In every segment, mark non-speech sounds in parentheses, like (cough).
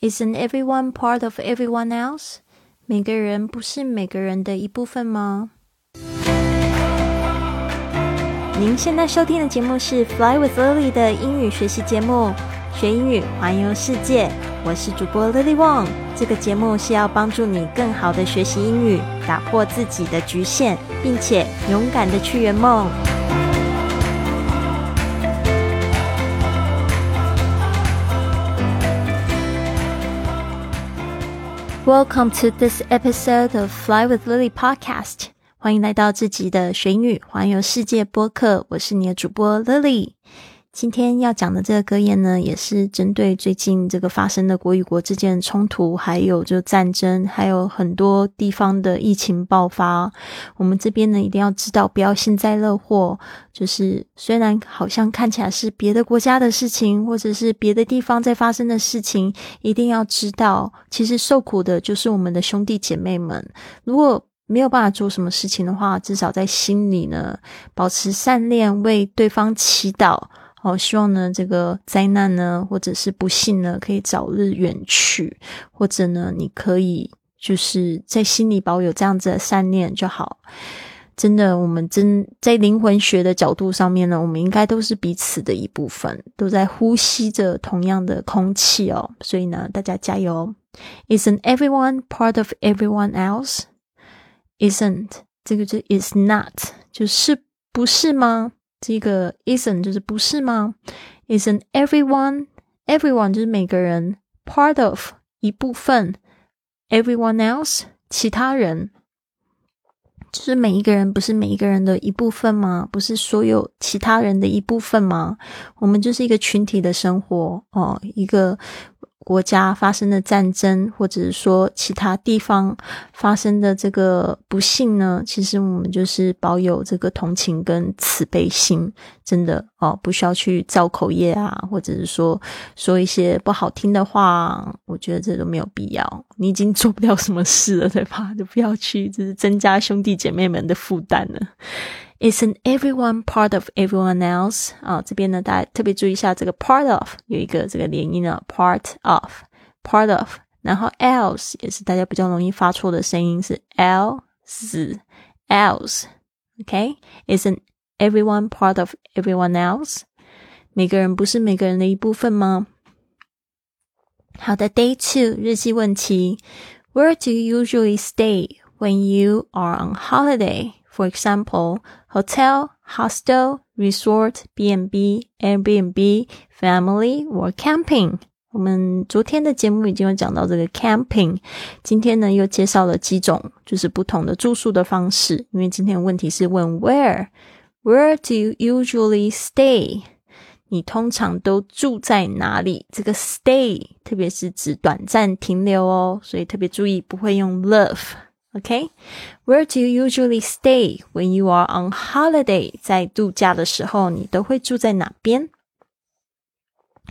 Isn't everyone part of everyone else？每个人不是每个人的一部分吗？您现在收听的节目是 Fly with Lily 的英语学习节目，学英语环游世界。我是主播 Lily Wong。这个节目是要帮助你更好的学习英语，打破自己的局限，并且勇敢的去圆梦。Welcome to this episode of Fly with Lily podcast。欢迎来到自己的学英语环游世界播客。我是你的主播 Lily。今天要讲的这个格言呢，也是针对最近这个发生的国与国之间的冲突，还有就战争，还有很多地方的疫情爆发。我们这边呢，一定要知道，不要幸灾乐祸。就是虽然好像看起来是别的国家的事情，或者是别的地方在发生的事情，一定要知道，其实受苦的就是我们的兄弟姐妹们。如果没有办法做什么事情的话，至少在心里呢，保持善念，为对方祈祷。好，希望呢，这个灾难呢，或者是不幸呢，可以早日远去，或者呢，你可以就是在心里保有这样子的善念就好。真的，我们真在灵魂学的角度上面呢，我们应该都是彼此的一部分，都在呼吸着同样的空气哦。所以呢，大家加油！Isn't everyone part of everyone else? Isn't 这个就 is not 就是不是吗？这个 isn't 就是不是吗？Isn't everyone everyone 就是每个人 part of 一部分，everyone else 其他人，就是每一个人不是每一个人的一部分吗？不是所有其他人的一部分吗？我们就是一个群体的生活哦，一个。国家发生的战争，或者是说其他地方发生的这个不幸呢？其实我们就是保有这个同情跟慈悲心，真的哦，不需要去造口业啊，或者是说说一些不好听的话，我觉得这都没有必要。你已经做不了什么事了，对吧？就不要去，就是增加兄弟姐妹们的负担了。Isn't everyone part of everyone else？啊，这边呢，大家特别注意一下，这个 part of 有一个这个连音呢，part of，part of，然后 else 也是大家比较容易发错的声音是 else，else，OK？Isn't everyone part of everyone else？每个人不是每个人的一部分吗？好的，Day two 日记问题：Where do you usually stay when you are on holiday？For example, hotel, hostel, resort, B&B, Airbnb, family or camping。我们昨天的节目已经有讲到这个 camping，今天呢又介绍了几种就是不同的住宿的方式。因为今天的问题是问 where，where do you usually stay？你通常都住在哪里？这个 stay 特别是指短暂停留哦，所以特别注意不会用 live。 Okay, where do you usually stay when you are on holiday？在度假的时候，你都会住在哪边？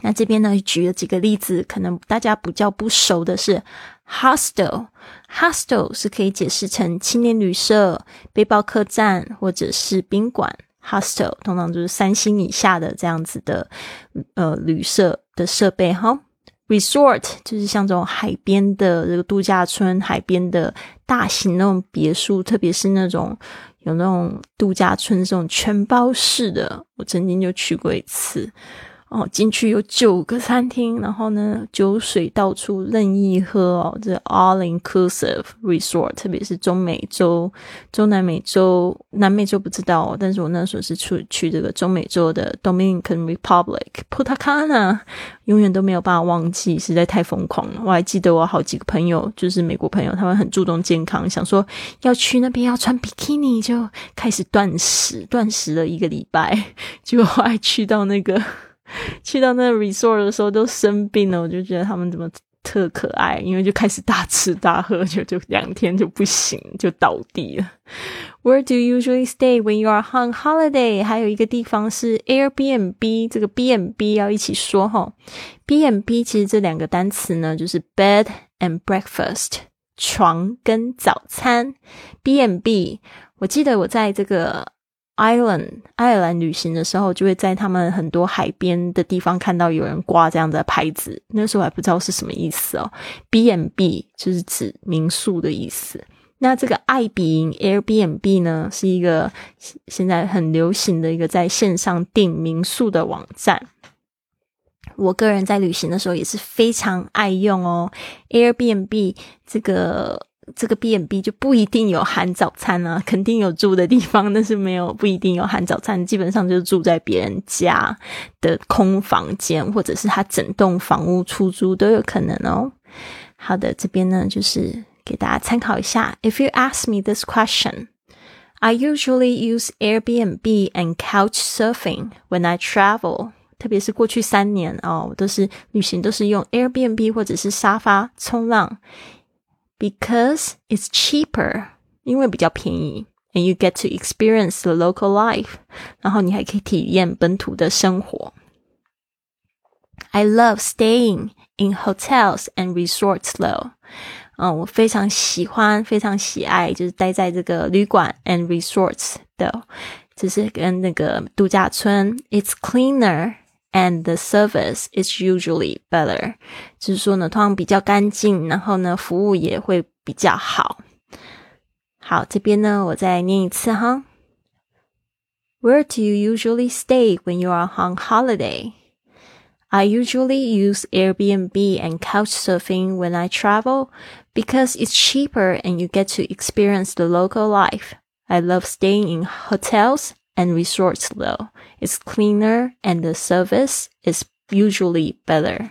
那这边呢，举了几个例子，可能大家比较不熟的是 hostel。hostel 是可以解释成青年旅社、背包客栈或者是宾馆。hostel 通常就是三星以下的这样子的呃旅社的设备哈。Resort 就是像这种海边的这个度假村，海边的大型那种别墅，特别是那种有那种度假村这种全包式的，我曾经就去过一次。哦，进去有九个餐厅，然后呢，酒水到处任意喝哦，这 all inclusive resort，特别是中美洲、中南美洲、南美洲不知道，但是我那时候是去去这个中美洲的 Dominican Republic Punta Cana，永远都没有办法忘记，实在太疯狂了。我还记得我好几个朋友，就是美国朋友，他们很注重健康，想说要去那边要穿比基尼，就开始断食，断食了一个礼拜，(laughs) 结果后来去到那个。(laughs) 去到那 resort 的时候都生病了，我就觉得他们怎么特可爱，因为就开始大吃大喝，就就两天就不行，就倒地了。Where do you usually stay when you are on holiday？还有一个地方是 Airbnb，这个 B n B 要一起说哈。B n B 其实这两个单词呢，就是 bed and breakfast，床跟早餐。B n B，我记得我在这个。Ireland 爱尔兰旅行的时候，就会在他们很多海边的地方看到有人挂这样的牌子。那时候还不知道是什么意思哦。B&B 就是指民宿的意思。那这个爱彼迎 Airbnb 呢，是一个现在很流行的一个在线上订民宿的网站。我个人在旅行的时候也是非常爱用哦。Airbnb 这个这个 B&B 就不一定有含早餐啊，(laughs) 肯定有住的地方，但是没有不一定有含早餐，基本上就是住在别人家的空房间，或者是他整栋房屋出租都有可能哦。好的，这边呢就是给大家参考一下。If you ask me this question, I usually use Airbnb and couch surfing when I travel. 特别是过去三年哦，我都是旅行都是用 Airbnb 或者是沙发冲浪 ，because it's cheaper，因为比较便宜，and you get to experience the local life，然后你还可以体验本土的生活。I love staying in hotels and resorts though，嗯，我非常喜欢，非常喜爱，就是待在这个旅馆 and resorts 的，只是跟那个度假村，it's cleaner。 and the service is usually better，就是说呢，通常比较干净，然后呢，服务也会比较好。好，这边呢，我再念一次哈。Where do you usually stay when you are on holiday? I usually use Airbnb and couch surfing when I travel because it's cheaper and you get to experience the local life. I love staying in hotels and resorts though. It's cleaner and the service is usually better.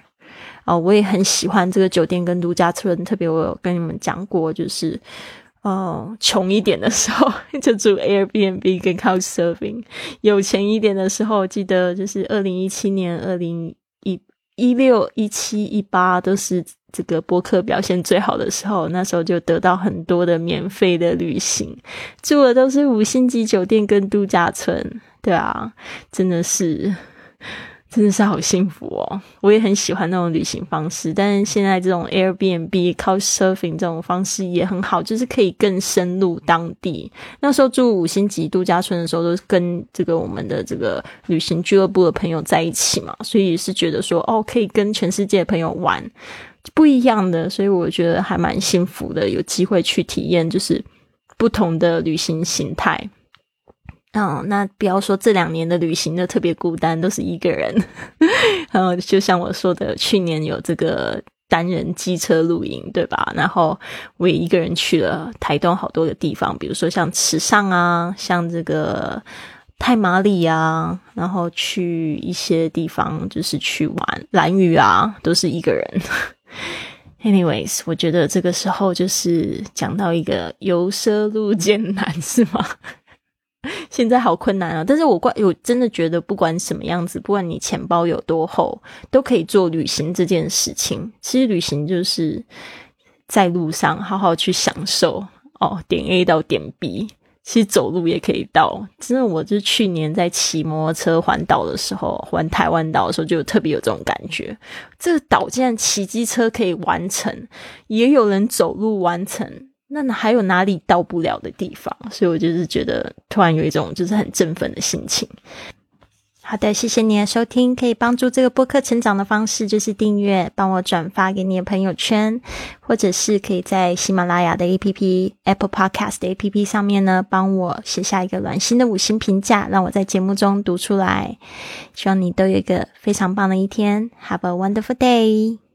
啊，我也很喜欢这个酒店跟度假村，特别我有跟你们讲过，就是哦，穷一点的时候就住 Airbnb (laughs) 跟 Couchsurfing，有钱一点的时候，记得就是二零一七年、二零一 一六、一七、一八都是这个博客表现最好的时候，那时候就得到很多的免费的旅行，住的都是五星级酒店跟度假村，对啊，真的是，真的是好幸福哦！我也很喜欢那种旅行方式，但是现在这种 Airbnb、Couchsurfing 这种方式也很好，就是可以更深入当地。那时候住五星级度假村的时候，都是跟这个我们的这个旅行俱乐部的朋友在一起嘛，所以是觉得说，哦，可以跟全世界的朋友玩。不一样的，所以我觉得还蛮幸福的，有机会去体验就是不同的旅行形态。嗯，那不要说这两年的旅行都特别孤单，都是一个人。(laughs) 然后就像我说的，去年有这个单人机车露营，对吧？然后我也一个人去了台东好多个地方，比如说像池上啊，像这个太麻里啊，然后去一些地方就是去玩蓝屿啊，都是一个人。(laughs) Anyways，我觉得这个时候就是讲到一个由奢入俭难，是吗？(laughs) 现在好困难啊！但是我关我真的觉得，不管什么样子，不管你钱包有多厚，都可以做旅行这件事情。其实旅行就是在路上好好去享受哦，点 A 到点 B。其实走路也可以到，真的，我就去年在骑摩托车环岛的时候，环台湾岛的时候，就特别有这种感觉。这个岛竟然骑机车可以完成，也有人走路完成，那还有哪里到不了的地方？所以我就是觉得，突然有一种就是很振奋的心情。好的，谢谢你的收听。可以帮助这个播客成长的方式就是订阅，帮我转发给你的朋友圈，或者是可以在喜马拉雅的 APP、Apple Podcast 的 APP 上面呢，帮我写下一个暖心的五星评价，让我在节目中读出来。希望你都有一个非常棒的一天。Have a wonderful day。